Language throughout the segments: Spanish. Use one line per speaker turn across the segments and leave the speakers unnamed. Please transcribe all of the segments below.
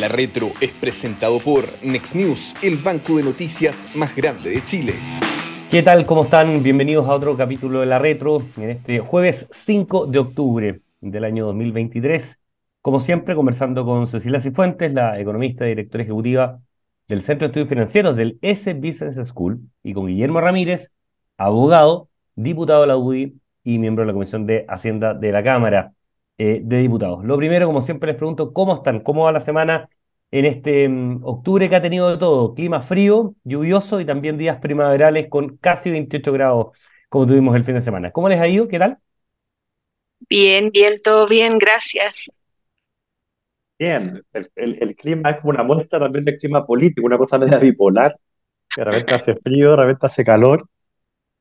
La Retro es presentado por Next News, el banco de noticias más grande de Chile.
¿Qué tal? ¿Cómo están? Bienvenidos a otro capítulo de La Retro en este jueves 5 de octubre del año 2023. Como siempre, conversando con Cecilia Cifuentes, la economista y directora ejecutiva del Centro de Estudios Financieros del S Business School, y con Guillermo Ramírez, abogado, diputado de la UDI y miembro de la Comisión de Hacienda de la Cámara eh, de Diputados. Lo primero, como siempre, les pregunto cómo están, cómo va la semana en este mm, octubre que ha tenido de todo, clima frío, lluvioso y también días primaverales con casi 28 grados como tuvimos el fin de semana. ¿Cómo les ha ido? ¿Qué tal?
Bien, bien, todo bien, gracias.
Bien, el, clima es como una muestra también del clima político, una cosa media bipolar, que de repente hace frío, de repente hace calor,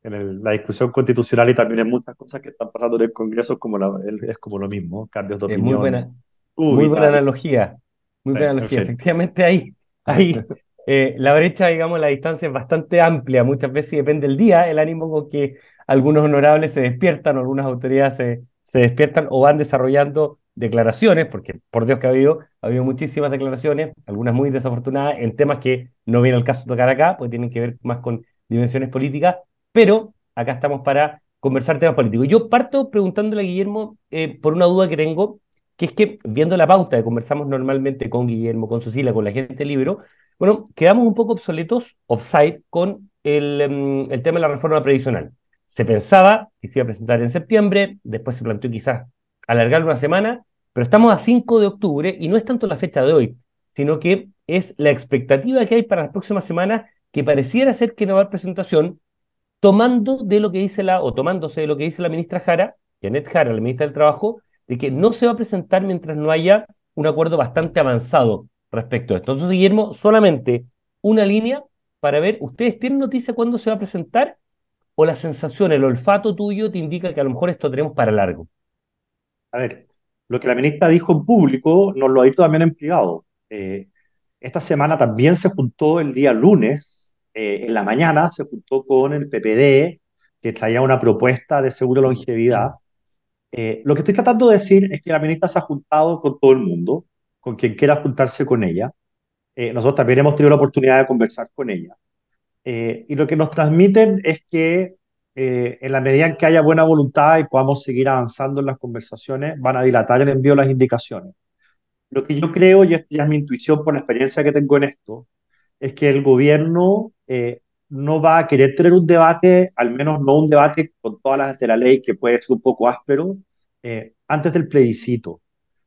en la discusión constitucional y también en muchas cosas que están pasando en el Congreso como es como lo mismo, cambios de opinión.
muy buena, muy buena analogía, muy buena analogía. Efectivamente ahí, ahí eh, la brecha, digamos, la distancia es bastante amplia, muchas veces depende del día, el ánimo con que algunos honorables se despiertan o algunas autoridades se, se despiertan o van desarrollando declaraciones, porque por Dios que ha habido, ha habido muchísimas declaraciones, algunas muy desafortunadas en temas que no viene al caso tocar acá, porque tienen que ver más con dimensiones políticas, pero acá estamos para conversar temas políticos. Yo parto preguntándole a Guillermo eh, por una duda que tengo, que es que viendo la pauta que conversamos normalmente con Guillermo, con Cecilia, con la gente libro, bueno, quedamos un poco obsoletos, offside, con el, em, el tema de la reforma previsional. Se pensaba que se iba a presentar en septiembre, después se planteó quizás alargarlo una semana, pero estamos a 5 de octubre y no es tanto la fecha de hoy, sino que es la expectativa que hay para las próximas semanas que pareciera ser que no va a haber presentación, tomando de lo que dice la, o tomándose de lo que dice la ministra Jara, Janet Jara, la ministra del Trabajo, de que no se va a presentar mientras no haya un acuerdo bastante avanzado respecto a esto. Entonces, Guillermo, solamente una línea para ver, ¿ustedes tienen noticia cuándo se va a presentar? ¿O la sensación, el olfato tuyo te indica que a lo mejor esto tenemos para largo?
A ver, lo que la ministra dijo en público nos lo ha dicho también en privado. Eh, esta semana también se juntó el día lunes, eh, en la mañana, se juntó con el PPD, que traía una propuesta de seguro longevidad. Eh, lo que estoy tratando de decir es que la ministra se ha juntado con todo el mundo, con quien quiera juntarse con ella. nosotros también hemos tenido la oportunidad de conversar con ella. y lo que nos transmiten es que eh, en la medida en que haya buena voluntad y podamos seguir avanzando en las conversaciones, van a dilatar el envío de las indicaciones. Lo que yo creo, y esto ya es mi intuición por la experiencia que tengo en esto, es que el gobierno eh, no va a querer tener un debate, al menos no un debate con todas las de la ley, que puede ser un poco áspero, eh, antes del plebiscito.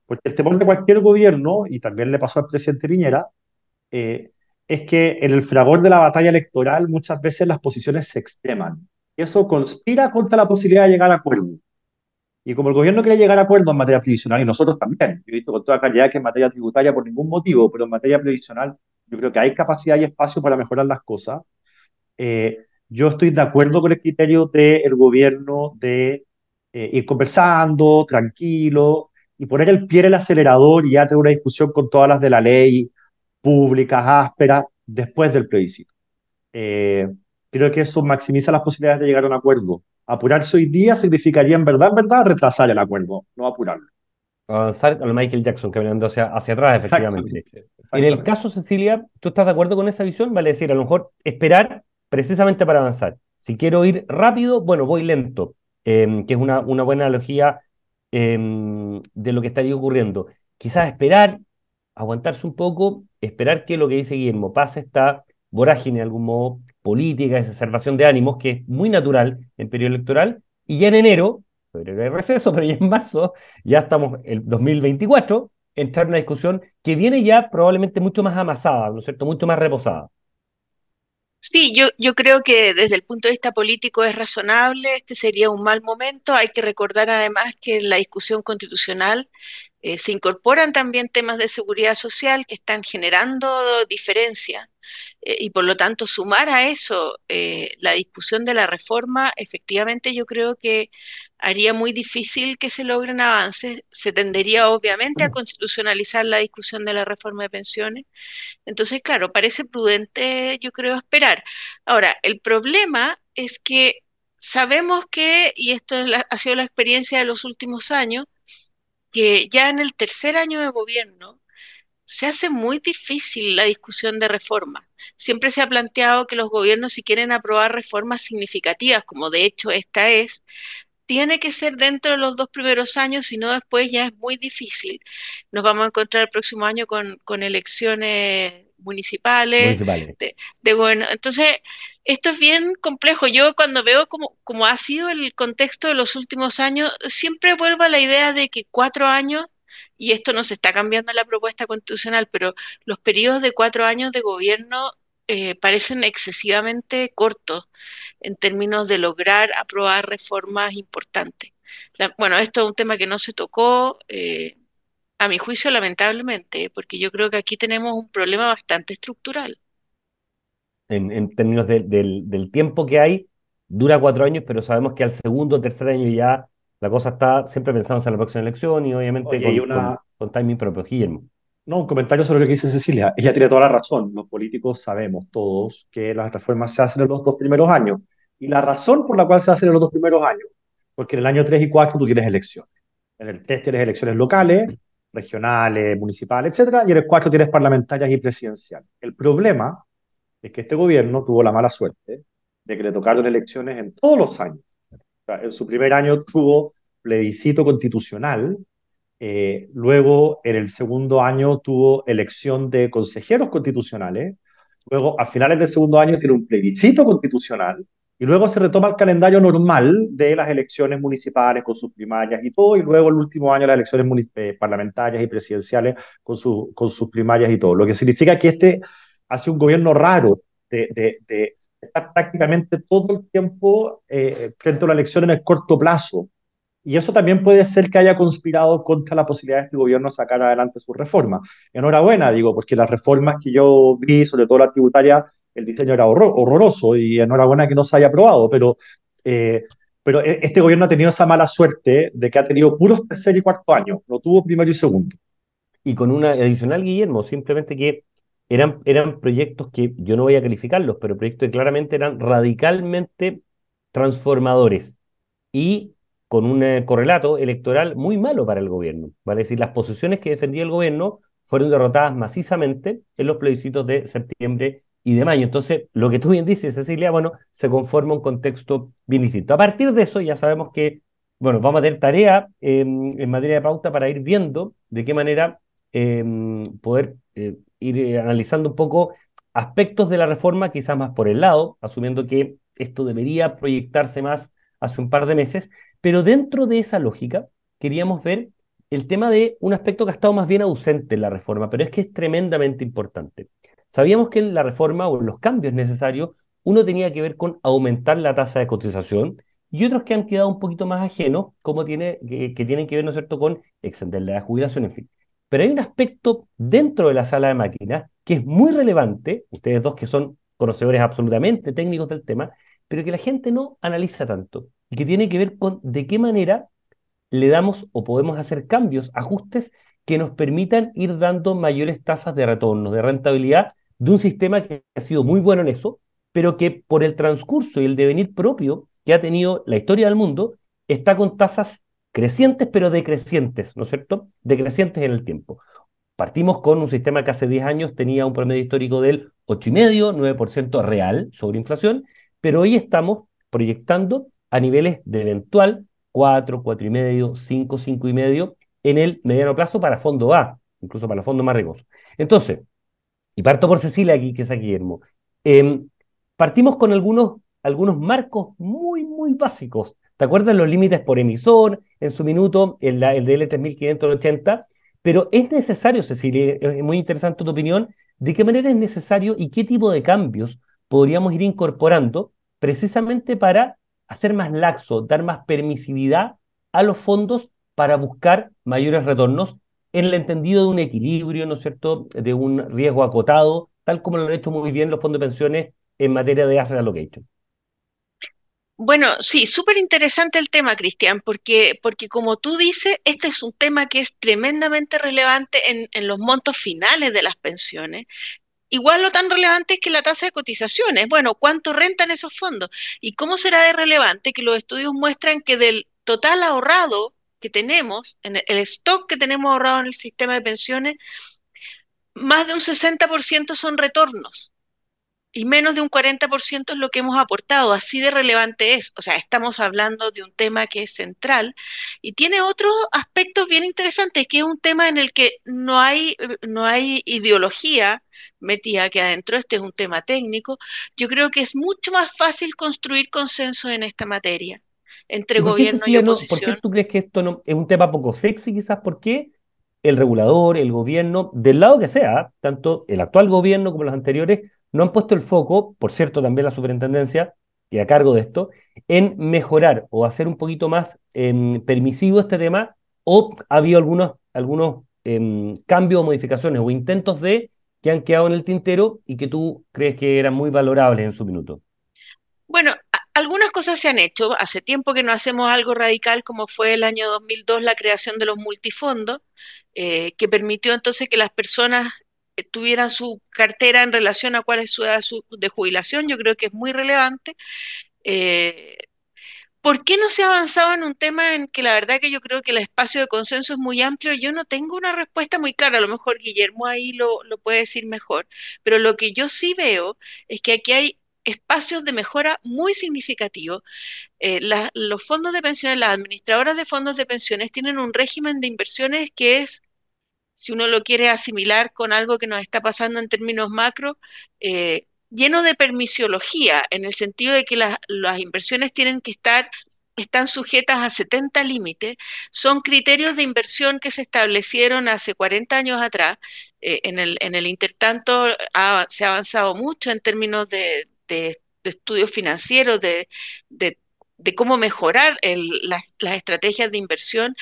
Porque el temor de cualquier gobierno, y también le pasó al presidente Piñera, es que en el fragor de la batalla electoral muchas veces las posiciones se extreman eso conspira contra la posibilidad de llegar a acuerdo. Y como el gobierno quiere llegar a acuerdo en materia previsional, y nosotros también, yo he visto con toda calidad que en materia tributaria por ningún motivo, pero en materia previsional yo creo que hay capacidad y espacio para mejorar las cosas. Eh, yo estoy de acuerdo con el criterio del gobierno de eh, ir conversando, tranquilo, y poner el pie en el acelerador y ya tener una discusión con todas las de la ley, públicas, ásperas, después del plebiscito. Eh, creo que eso maximiza las posibilidades de llegar a un acuerdo. Apurarse hoy día significaría en verdad, en verdad, retrasar el acuerdo, no apurarlo.
Avanzar al Michael Jackson caminando hacia, hacia atrás, efectivamente. En el caso, Cecilia, ¿tú estás de acuerdo con esa visión? Vale decir, a lo mejor esperar precisamente para avanzar. Si quiero ir rápido, bueno, voy lento, em, que es una, una buena analogía em, de lo que estaría ocurriendo. Quizás esperar, aguantarse un poco, esperar que lo que dice Guillermo pase esta vorágine de algún modo política, exacerbación de ánimos, que es muy natural en periodo electoral, y ya en enero, febrero de receso, pero ya en marzo, ya estamos el 2024, entrar en una discusión que viene ya probablemente mucho más amasada, ¿no es cierto?, mucho más reposada.
Sí, yo, yo creo que desde el punto de vista político es razonable, este sería un mal momento. Hay que recordar además que en la discusión constitucional eh, se incorporan también temas de seguridad social que están generando diferencias eh, y por lo tanto sumar a eso eh, la discusión de la reforma, efectivamente yo creo que haría muy difícil que se logren avances. Se tendería obviamente a constitucionalizar la discusión de la reforma de pensiones. Entonces, claro, parece prudente, yo creo, esperar. Ahora, el problema es que sabemos que, y esto ha sido la experiencia de los últimos años, que ya en el tercer año de gobierno se hace muy difícil la discusión de reformas. Siempre se ha planteado que los gobiernos si quieren aprobar reformas significativas, como de hecho esta es, tiene que ser dentro de los dos primeros años, si no después ya es muy difícil. Nos vamos a encontrar el próximo año con, con elecciones municipales. De, bueno, entonces, esto es bien complejo. Yo cuando veo como, como ha sido el contexto de los últimos años, siempre vuelvo a la idea de que cuatro años, y esto no se está cambiando en la propuesta constitucional, pero los periodos de cuatro años de gobierno eh, parecen excesivamente cortos en términos de lograr aprobar reformas importantes. bueno, esto es un tema que no se tocó. Eh, a mi juicio, lamentablemente, porque yo creo que aquí tenemos un problema bastante estructural.
En, términos del, tiempo que hay, dura cuatro años, pero sabemos que al segundo o tercer año ya la cosa está siempre pensando en la próxima elección y obviamente con, timing propio. Guillermo.
No, un comentario sobre lo que dice Cecilia. Ella tiene toda la razón. Los políticos sabemos todos que las reformas se hacen en los dos primeros años. Y la razón por la cual se hacen en los dos primeros años, porque en el año 3 y 4 tú tienes elecciones. En el 3 tienes elecciones locales, regionales, municipales, etcétera, y en el 4 tienes parlamentarias y presidenciales. El problema es que este gobierno tuvo la mala suerte de que le tocaron elecciones en todos los años. en su primer año tuvo plebiscito constitucional, eh, luego en el segundo año tuvo elección de consejeros constitucionales, luego a finales del segundo año tiene un plebiscito constitucional, y luego se retoma el calendario normal de las elecciones municipales con sus primarias y todo, y luego el último año las elecciones eh, parlamentarias y presidenciales con, su, con sus primarias y todo. Lo que significa que este hace un gobierno raro de, estar prácticamente todo el tiempo eh, frente a la elección en el corto plazo. Y eso también puede ser que haya conspirado contra la posibilidad de este gobierno sacar adelante su reforma. Enhorabuena, digo, porque las reformas que yo vi, sobre todo la tributaria, el diseño era horroroso y enhorabuena que no se haya aprobado, pero, eh, pero e, este gobierno ha tenido esa mala suerte de que ha tenido puros tercer y cuarto año, no tuvo primero y segundo.
Y con una adicional, Guillermo, simplemente que eran, eran proyectos que yo no voy a calificarlos, pero proyectos que claramente eran radicalmente transformadores y con un eh, correlato electoral muy malo para el gobierno. Vale es decir, las posiciones que defendía el gobierno fueron derrotadas macizamente en los plebiscitos de septiembre y de mayo. Entonces, lo que tú bien dices, Cecilia, bueno, se conforma un contexto bien distinto. A partir de eso, ya sabemos que, bueno, vamos a tener tarea en materia de pauta para ir viendo de qué manera em, poder eh, ir eh, analizando un poco aspectos de la reforma, quizás más por el lado, asumiendo que esto debería proyectarse más hace un par de meses, pero dentro de esa lógica queríamos ver el tema de un aspecto que ha estado más bien ausente en la reforma, pero es que es tremendamente importante. Sabíamos que en la reforma o en los cambios necesarios, uno tenía que ver con aumentar la tasa de cotización y otros que han quedado un poquito más ajenos, como tiene, que, tienen que ver, ¿no es cierto?, con extender la jubilación, en fin. Pero hay un aspecto dentro de la sala de máquinas que es muy relevante, ustedes dos que son conocedores absolutamente técnicos del tema, pero que la gente no analiza tanto y que tiene que ver con de qué manera le damos o podemos hacer cambios, ajustes que nos permitan ir dando mayores tasas de retorno, de rentabilidad de un sistema que ha sido muy bueno en eso, pero que por el transcurso y el devenir propio que ha tenido la historia del mundo, está con tasas crecientes, pero decrecientes, ¿no es cierto? Decrecientes en el tiempo. Partimos con un sistema que hace 10 años tenía un promedio histórico del 8,5, 9% real sobre inflación, pero hoy estamos proyectando a niveles de eventual 4, 4,5, 5, 5,5 en el mediano plazo para fondo A, incluso para fondo más riesgoso. Entonces, y parto por Cecilia aquí, que es a Guillermo. Em, partimos con algunos, algunos marcos muy, muy básicos. ¿Te acuerdas los límites por emisor en su minuto, el, el DL 3580? Pero es necesario, Cecilia, es muy interesante tu opinión, de qué manera es necesario y qué tipo de cambios podríamos ir incorporando precisamente para hacer más laxo, dar más permisividad a los fondos para buscar mayores retornos en el entendido de un equilibrio, ¿no es cierto?, de un riesgo acotado, tal como lo han hecho muy bien los fondos de pensiones en materia de asset allocation.
Bueno, sí, súper interesante el tema, Cristian, porque, porque como tú dices, este es un tema que es tremendamente relevante en, en los montos finales de las pensiones, Igual lo tan relevante es que la tasa de cotizaciones. Bueno, ¿cuánto rentan esos fondos? ¿Y cómo será de relevante que los estudios muestran que del total ahorrado que tenemos, en el stock que tenemos ahorrado en el sistema de pensiones, más de un 60% son retornos y menos de un 40% es lo que hemos aportado. Así de relevante es. O sea, estamos hablando de un tema que es central y tiene otros aspectos bien interesantes, que es un tema en el que no hay, no hay ideología metida aquí adentro. Este es un tema técnico. Yo creo que es mucho más fácil construir consenso en esta materia entre gobierno y oposición.
¿Por qué tú crees que esto no, es un tema poco sexy quizás? ¿Por qué? el regulador, el gobierno, del lado que sea, tanto el actual gobierno como los anteriores, no han puesto el foco, por cierto, también la superintendencia, y a cargo de esto, en mejorar o hacer un poquito más em, permisivo este tema, o ha habido algunos, algunos em, cambios o modificaciones o intentos de que han quedado en el tintero y que tú crees que eran muy valorables en su minuto.
Bueno, algunas cosas se han hecho. Hace tiempo que no hacemos algo radical como fue el año 2002 la creación de los multifondos, eh, que permitió entonces que las personas tuvieran su cartera en relación a cuál es su edad de jubilación, yo creo que es muy relevante. Eh, ¿Por qué no se ha avanzado en un tema en que la verdad que yo creo que el espacio de consenso es muy amplio? Yo no tengo una respuesta muy clara, a lo mejor Guillermo ahí lo, puede decir mejor, pero lo que yo sí veo es que aquí hay espacios de mejora muy significativos. Eh, los fondos de pensiones, las administradoras de fondos de pensiones tienen un régimen de inversiones que es si uno lo quiere asimilar con algo que nos está pasando en términos macro, eh, lleno de permisiología, en el sentido de que las, inversiones tienen que estar están sujetas a 70 límites, son criterios de inversión que se establecieron hace 40 años atrás. Eh, en, el, en el intertanto se ha avanzado mucho en términos de, estudios financieros, de de cómo mejorar las, estrategias de inversión.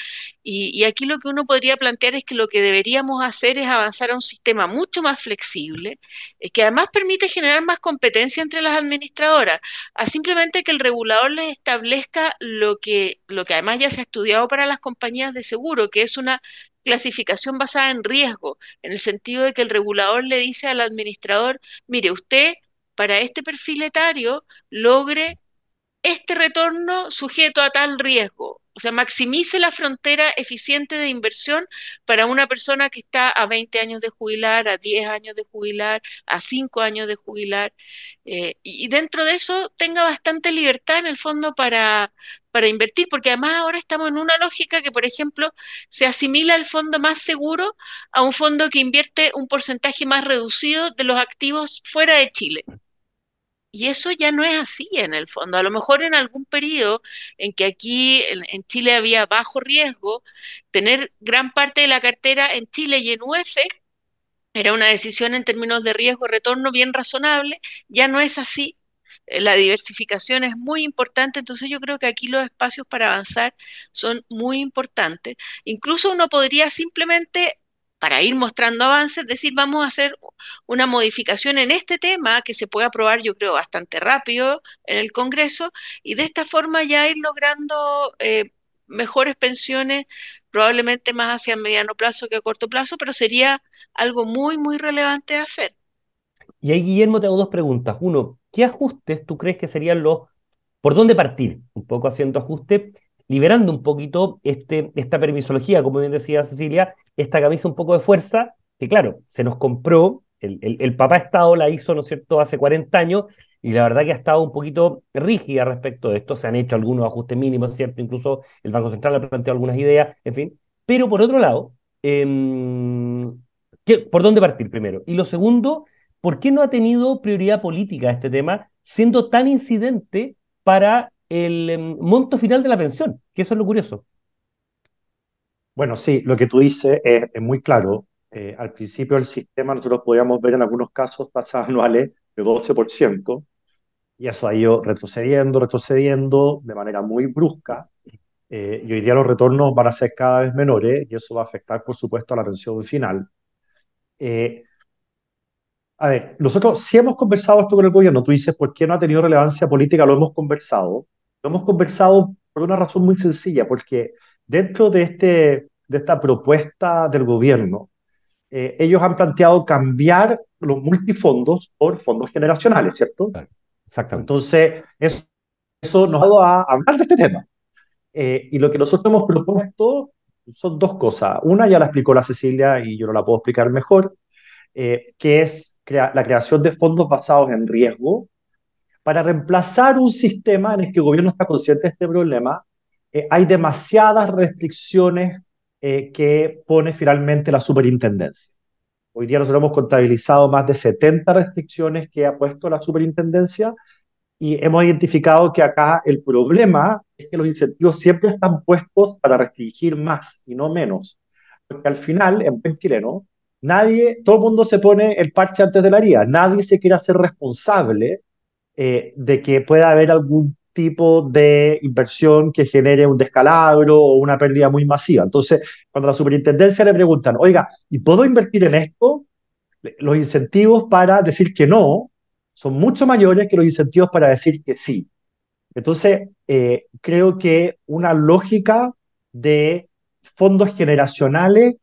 Y, aquí lo que uno podría plantear es que lo que deberíamos hacer es avanzar a un sistema mucho más flexible, eh, que además permite generar más competencia entre las administradoras, a simplemente que el regulador les establezca lo que, lo que además ya se ha estudiado para las compañías de seguro, que es una clasificación basada en riesgo, en el sentido de que el regulador le dice al administrador, mire, usted para este perfil etario logre este retorno sujeto a tal riesgo. O sea, maximice la frontera eficiente de inversión para una persona que está a 20 años de jubilar, a 10 años de jubilar, a 5 años de jubilar. Eh, y dentro de eso tenga bastante libertad en el fondo para, para invertir, porque además ahora estamos en una lógica que, por ejemplo, se asimila el fondo más seguro a un fondo que invierte un porcentaje más reducido de los activos fuera de Chile. Y eso ya no es así en el fondo. A lo mejor en algún periodo en que aquí en, Chile había bajo riesgo, tener gran parte de la cartera en Chile y en UF era una decisión en términos de riesgo-retorno bien razonable. Ya no es así. Eh, la diversificación es muy importante, entonces yo creo que aquí los espacios para avanzar son muy importantes. Incluso uno podría simplemente para ir mostrando avances, decir, vamos a hacer una modificación en este tema que se puede aprobar, yo creo, bastante rápido en el Congreso y de esta forma ya ir logrando eh, mejores pensiones, probablemente más hacia mediano plazo que a corto plazo, pero sería algo muy, muy relevante de hacer.
Y ahí, Guillermo, te hago dos preguntas. Uno, ¿qué ajustes tú crees que serían los... ¿Por dónde partir? Un poco haciendo ajuste liberando un poquito este, esta permisología, como bien decía Cecilia, esta camisa un poco de fuerza, que claro, se nos compró, el, el, papá Estado la hizo, ¿no es cierto?, hace 40 años, y la verdad que ha estado un poquito rígida respecto de esto, se han hecho algunos ajustes mínimos, ¿cierto? Incluso el Banco Central ha planteado algunas ideas, en fin. Pero por otro lado, em, ¿por dónde partir primero? Y lo segundo, ¿por qué no ha tenido prioridad política este tema, siendo tan incidente para el em, monto final de la pensión, que eso es lo curioso.
Bueno, sí, lo que tú dices es, muy claro. Eh, al principio del sistema nosotros podíamos ver en algunos casos tasas anuales de 12%, y eso ha ido retrocediendo, retrocediendo de manera muy brusca, eh, y hoy día los retornos van a ser cada vez menores, y eso va a afectar, por supuesto, a la pensión final. Eh, a ver, nosotros sí hemos conversado esto con el gobierno. Tú dices, ¿por qué no ha tenido relevancia política? Lo hemos conversado. Lo hemos conversado por una razón muy sencilla, porque dentro de, este, de esta propuesta del gobierno, eh, ellos han planteado cambiar los multifondos por fondos generacionales, ¿cierto?
Exactamente.
Entonces, eso, eso nos ha dado a hablar de este tema. Eh, y lo que nosotros hemos propuesto son dos cosas. Una ya la explicó la Cecilia y yo no la puedo explicar mejor. eh, que es la creación de fondos basados en riesgo, para reemplazar un sistema en el que el gobierno está consciente de este problema. Eh, hay demasiadas restricciones eh, que pone finalmente la superintendencia. Hoy día nosotros hemos contabilizado más de 70 restricciones que ha puesto la superintendencia y hemos identificado que acá el problema es que los incentivos siempre están puestos para restringir más y no menos. Porque al final, en buen chileno, nadie, todo el mundo se pone el parche antes de la herida. Nadie se quiere hacer responsable eh, de que pueda haber algún tipo de inversión que genere un descalabro o una pérdida muy masiva. Entonces, cuando la superintendencia le preguntan, oiga, ¿y puedo invertir en esto? Los incentivos para decir que no son mucho mayores que los incentivos para decir que sí. Entonces, eh, creo que una lógica de fondos generacionales,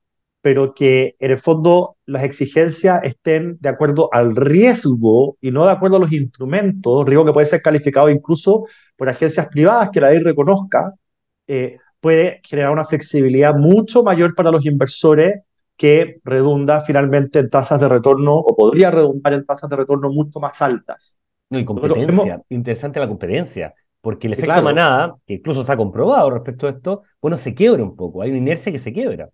pero que en el fondo las exigencias estén de acuerdo al riesgo y no de acuerdo a los instrumentos, riesgo que puede ser calificado incluso por agencias privadas que la ley reconozca, eh, puede generar una flexibilidad mucho mayor para los inversores que redunda finalmente en tasas de retorno o podría redundar en tasas de retorno mucho más altas.
No, y competencia, interesante la competencia, porque el efecto manada, que incluso está comprobado respecto a esto, bueno, se quiebra un poco, hay una inercia que se quiebra.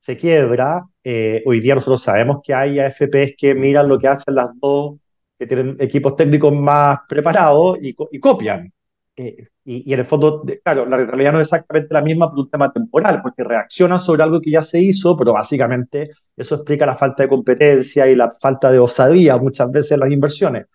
Se quiebra, eh, hoy día nosotros sabemos que hay AFPs que miran lo que hacen las dos, que tienen equipos técnicos más preparados y, copian. Eh, y, en el fondo, claro, la rentabilidad no es exactamente la misma por un tema temporal, porque reacciona sobre algo que ya se hizo, pero básicamente eso explica la falta de competencia y la falta de osadía muchas veces en las inversiones.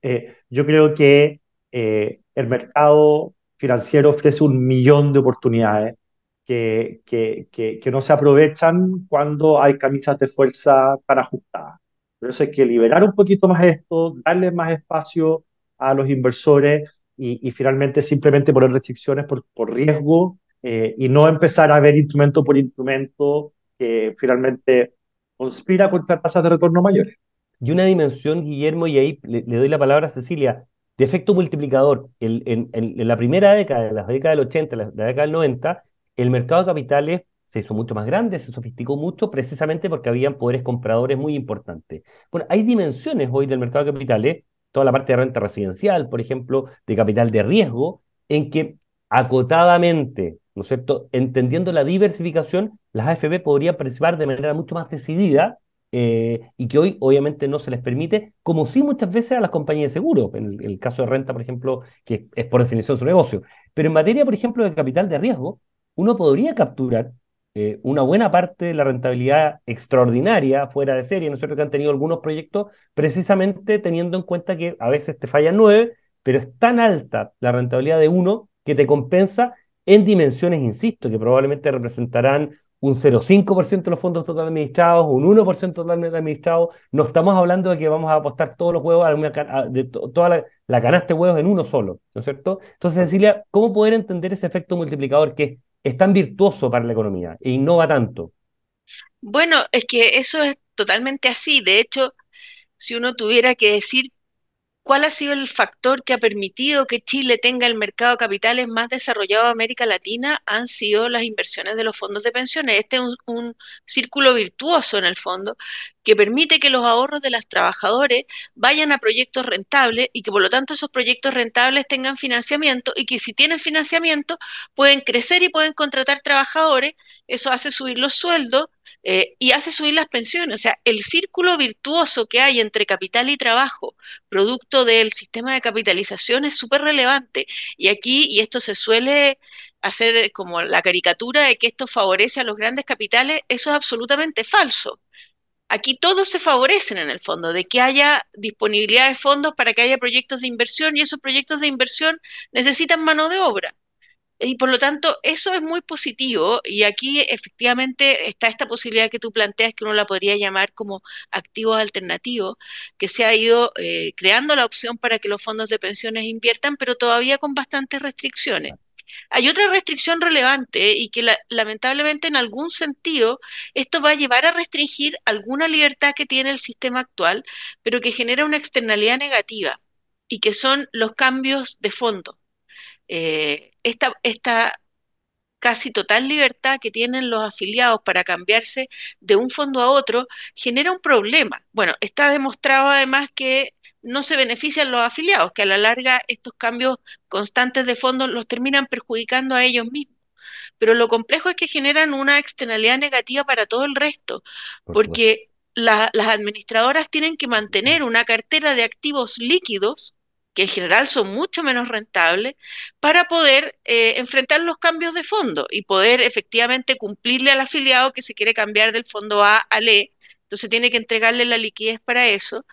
Eh, yo creo que el mercado financiero ofrece un millón de oportunidades que, que, que, no se aprovechan cuando hay camisas de fuerza tan ajustadas. Por eso hay que liberar un poquito más esto, darle más espacio a los inversores y, finalmente simplemente poner restricciones por, por riesgo eh, y no empezar a ver instrumento por instrumento que finalmente conspira contra tasas de retorno mayores.
Y una dimensión, Guillermo, y ahí le, doy la palabra a Cecilia, de efecto multiplicador. El, en, en, la primera década, en la década del 80, la, la década del 90, el mercado de capitales se hizo mucho más grande, se sofisticó mucho, precisamente porque habían poderes compradores muy importantes. Bueno, hay dimensiones hoy del mercado de capitales toda la parte de renta residencial, por ejemplo, de capital de riesgo, en que acotadamente, ¿no es cierto?, entendiendo la diversificación, las AFP podrían participar de manera mucho más decidida eh, y que hoy obviamente no se les permite, como sí muchas veces a las compañías de seguro, en el, caso de renta, por ejemplo, que es por definición su negocio. Pero en materia, por ejemplo, de capital de riesgo, uno podría capturar eh, una buena parte de la rentabilidad extraordinaria fuera de serie, ¿no es cierto? Que han tenido algunos proyectos, precisamente teniendo en cuenta que a veces te fallan nueve, pero es tan alta la rentabilidad de uno que te compensa en dimensiones, insisto, que probablemente representarán un 0,5% de los fondos total administrados, un 1% totalmente administrados. No estamos hablando de que vamos a apostar todos los huevos, de toda la, la, canasta de huevos en uno solo, ¿no es cierto? Entonces, Cecilia, ¿cómo poder entender ese efecto multiplicador que es tan virtuoso para la economía e innova tanto?
Bueno, es que eso es totalmente así. De hecho, si uno tuviera que decir ¿Cuál ha sido el factor que ha permitido que Chile tenga el mercado de capitales más desarrollado de América Latina? Han sido las inversiones de los fondos de pensiones. Este es un, círculo virtuoso en el fondo que permite que los ahorros de los trabajadores vayan a proyectos rentables y que por lo tanto esos proyectos rentables tengan financiamiento y que si tienen financiamiento pueden crecer y pueden contratar trabajadores. Eso hace subir los sueldos eh, y hace subir las pensiones. O sea, el círculo virtuoso que hay entre capital y trabajo, producto del sistema de capitalización, es súper relevante. Y aquí, y esto se suele hacer como la caricatura de que esto favorece a los grandes capitales, eso es absolutamente falso. Aquí todos se favorecen en el fondo, de que haya disponibilidad de fondos para que haya proyectos de inversión y esos proyectos de inversión necesitan mano de obra. Y por lo tanto, eso es muy positivo y aquí efectivamente está esta posibilidad que tú planteas que uno la podría llamar como activo alternativo, que se ha ido eh, creando la opción para que los fondos de pensiones inviertan, pero todavía con bastantes restricciones. Hay otra restricción relevante y que lamentablemente en algún sentido esto va a llevar a restringir alguna libertad que tiene el sistema actual, pero que genera una externalidad negativa y que son los cambios de fondo. Eh, esta, casi total libertad que tienen los afiliados para cambiarse de un fondo a otro, genera un problema. Bueno, está demostrado además que no se benefician los afiliados, que a la larga estos cambios constantes de fondos los terminan perjudicando a ellos mismos. Pero lo complejo es que generan una externalidad negativa para todo el resto, porque las administradoras tienen que mantener una cartera de activos líquidos que en general son mucho menos rentables, para poder eh, enfrentar los cambios de fondo y poder efectivamente cumplirle al afiliado que se quiere cambiar del fondo A al E. Entonces tiene que entregarle la liquidez para eso.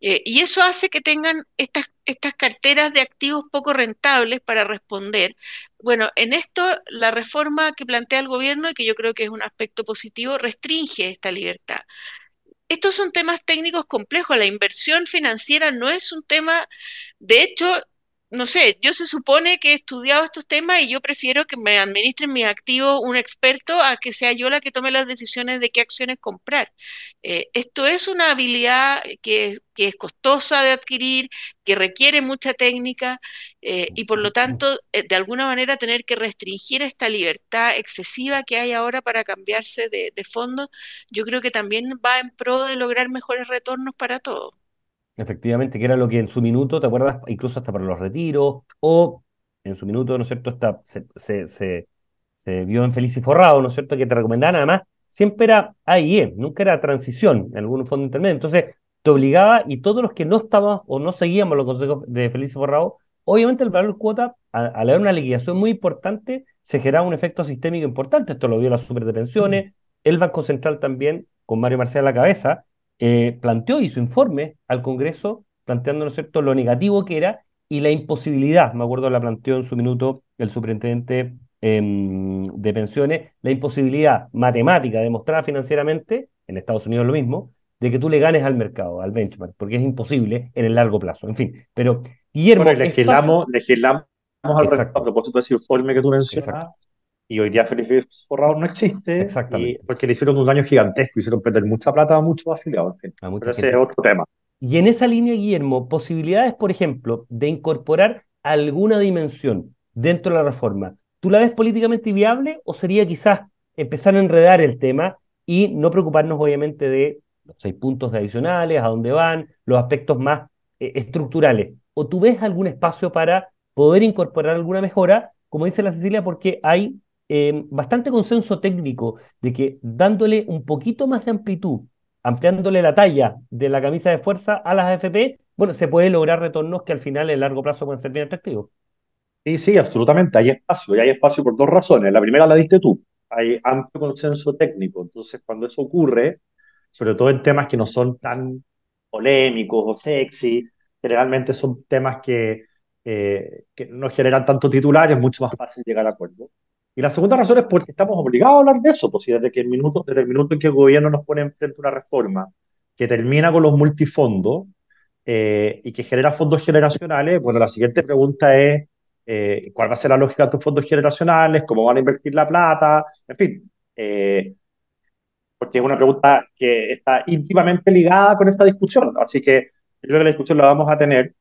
Eh, y eso hace que tengan estas, estas carteras de activos poco rentables para responder. Bueno, en esto la reforma que plantea el gobierno, y que yo creo que es un aspecto positivo, restringe esta libertad. Estos son temas técnicos complejos. La inversión financiera no es un tema, de hecho, no sé, yo se supone que he estudiado estos temas y yo prefiero que me administren mis activos un experto a que sea yo la que tome las decisiones de qué acciones comprar. Eh, esto es una habilidad que, es costosa de adquirir, que requiere mucha técnica eh, y por lo tanto, eh, de alguna manera, tener que restringir esta libertad excesiva que hay ahora para cambiarse de, de fondo, yo creo que también va en pro de lograr mejores retornos para todos.
Efectivamente, que era lo que en su minuto, ¿te acuerdas? Incluso hasta para los retiros, o en su minuto, ¿no es cierto? se, se, se, vio en Feliz y Forrado, ¿no es cierto? Que te recomendaban, además, siempre era A y E, nunca era transición en algún fondo intermedio. Entonces, te obligaba y todos los que no estaban o no seguíamos los consejos de Feliz y Forrado, obviamente el valor cuota, al haber una liquidación muy importante, se generaba un efecto sistémico importante. Esto lo vio la super de pensiones, el Banco Central también, con Mario Marcial a la cabeza, eh, planteó y su informe al Congreso planteando, ¿no es cierto?, lo negativo que era y la imposibilidad, me acuerdo la planteó en su minuto el superintendente em, de pensiones, la imposibilidad matemática demostrada financieramente, en Estados Unidos lo mismo, de que tú le ganes al mercado, al benchmark, porque es imposible en el largo plazo. En fin, pero
Guillermo... legislamos, legislamos al respecto a propósito de ese informe que tú mencionas, y hoy día Felipe Forrado no existe. Exactamente. porque le hicieron un daño gigantesco, hicieron perder mucha plata a muchos afiliados. Pero ese es otro tema.
Y en esa línea, Guillermo, posibilidades, por ejemplo, de incorporar alguna dimensión dentro de la reforma, ¿tú la ves políticamente viable o sería quizás empezar a enredar el tema y no preocuparnos, obviamente, de los seis puntos adicionales, a dónde van, los aspectos más eh, estructurales? ¿O tú ves algún espacio para poder incorporar alguna mejora, como dice la Cecilia, porque hay Em, bastante consenso técnico de que dándole un poquito más de amplitud, ampliándole la talla de la camisa de fuerza a las AFP, bueno, se puede lograr retornos que al final en largo plazo pueden ser bien atractivos.
Sí, sí, absolutamente. Hay espacio, y hay espacio por dos razones. La primera la diste tú. Hay amplio consenso técnico. Entonces, cuando eso ocurre, sobre todo en temas que no son tan polémicos o sexy, generalmente son temas que, eh, que no generan tanto titular, es mucho más fácil llegar a acuerdo. Y la segunda razón es porque estamos obligados a hablar de eso, pues desde, que el minuto, desde el minuto en que el gobierno nos pone enfrente una reforma que termina con los multifondos eh, y que genera fondos generacionales, bueno, la siguiente pregunta es eh, cuál va a ser la lógica de estos fondos generacionales, cómo van a invertir la plata, en fin, eh, porque es una pregunta que está íntimamente ligada con esta discusión, así que yo creo que la discusión la vamos a tener,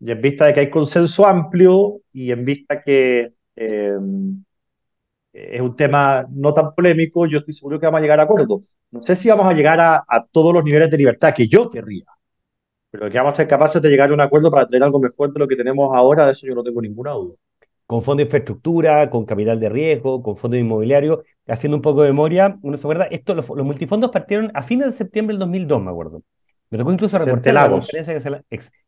y en vista de que hay consenso amplio y en vista que es un tema no tan polémico, yo estoy seguro que vamos a llegar a acuerdo. No sé si vamos a llegar a, todos los niveles de libertad que yo querría, pero que vamos a ser capaces de llegar a un acuerdo para tener algo mejor de lo que tenemos ahora, de eso yo no tengo ninguna duda.
Con fondo de infraestructura, con capital de riesgo, con fondo inmobiliario, haciendo un poco de memoria, uno se acuerda, esto, los, multifondos partieron a fines de septiembre del 2002, me acuerdo. Me tocó incluso reportar la conferencia que se la.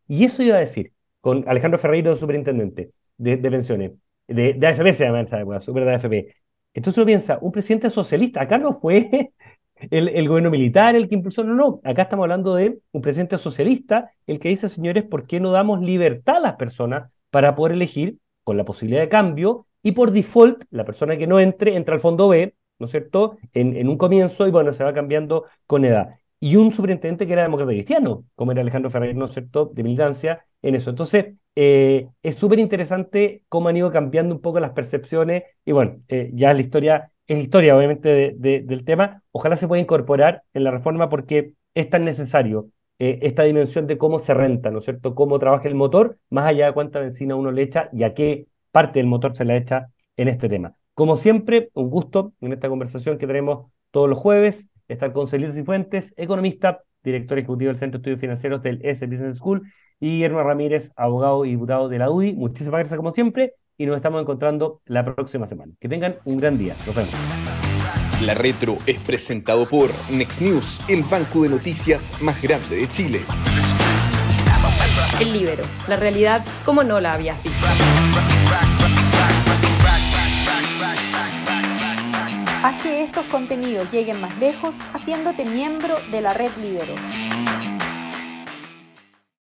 Y eso iba a decir, con Alejandro Ferreiro, superintendente de, de pensiones de, de AFP se llama super de AFP. Entonces uno piensa, un presidente socialista, acá no fue el, el, gobierno militar el que impulsó, no, no, acá estamos hablando de un presidente socialista, el que dice, señores, ¿por qué no damos libertad a las personas para poder elegir con la posibilidad de cambio y por default la persona que no entre entra al fondo B, ¿no es cierto?, en, en un comienzo y bueno, se va cambiando con edad. Y un superintendente que era demócrata cristiano, como era Alejandro Ferrer, ¿no es cierto?, de militancia en eso. Entonces, eh, es súper interesante cómo han ido cambiando un poco las percepciones y bueno, eh, ya la historia, es historia obviamente del tema, ojalá se pueda incorporar en la reforma porque es tan necesario eh, esta dimensión de cómo se renta, ¿no es cierto? Cómo trabaja el motor, más allá de cuánta benzina uno le echa y a qué parte del motor se le echa en este tema. Como siempre, un gusto en esta conversación que tenemos todos los jueves, estar con Celina Cifuentes, economista, director ejecutivo del Centro de Estudios Financieros del S Business School, y Guillermo Ramírez, abogado y diputado de la UDI. Muchísimas gracias como siempre y nos estamos encontrando la próxima semana. Que tengan un gran día. Nos vemos.
La Retro es presentado por Next News, el banco de noticias más grande de Chile.
El Libero, la realidad como no la habías visto.
Haz que estos contenidos lleguen más lejos haciéndote miembro de la red Libero.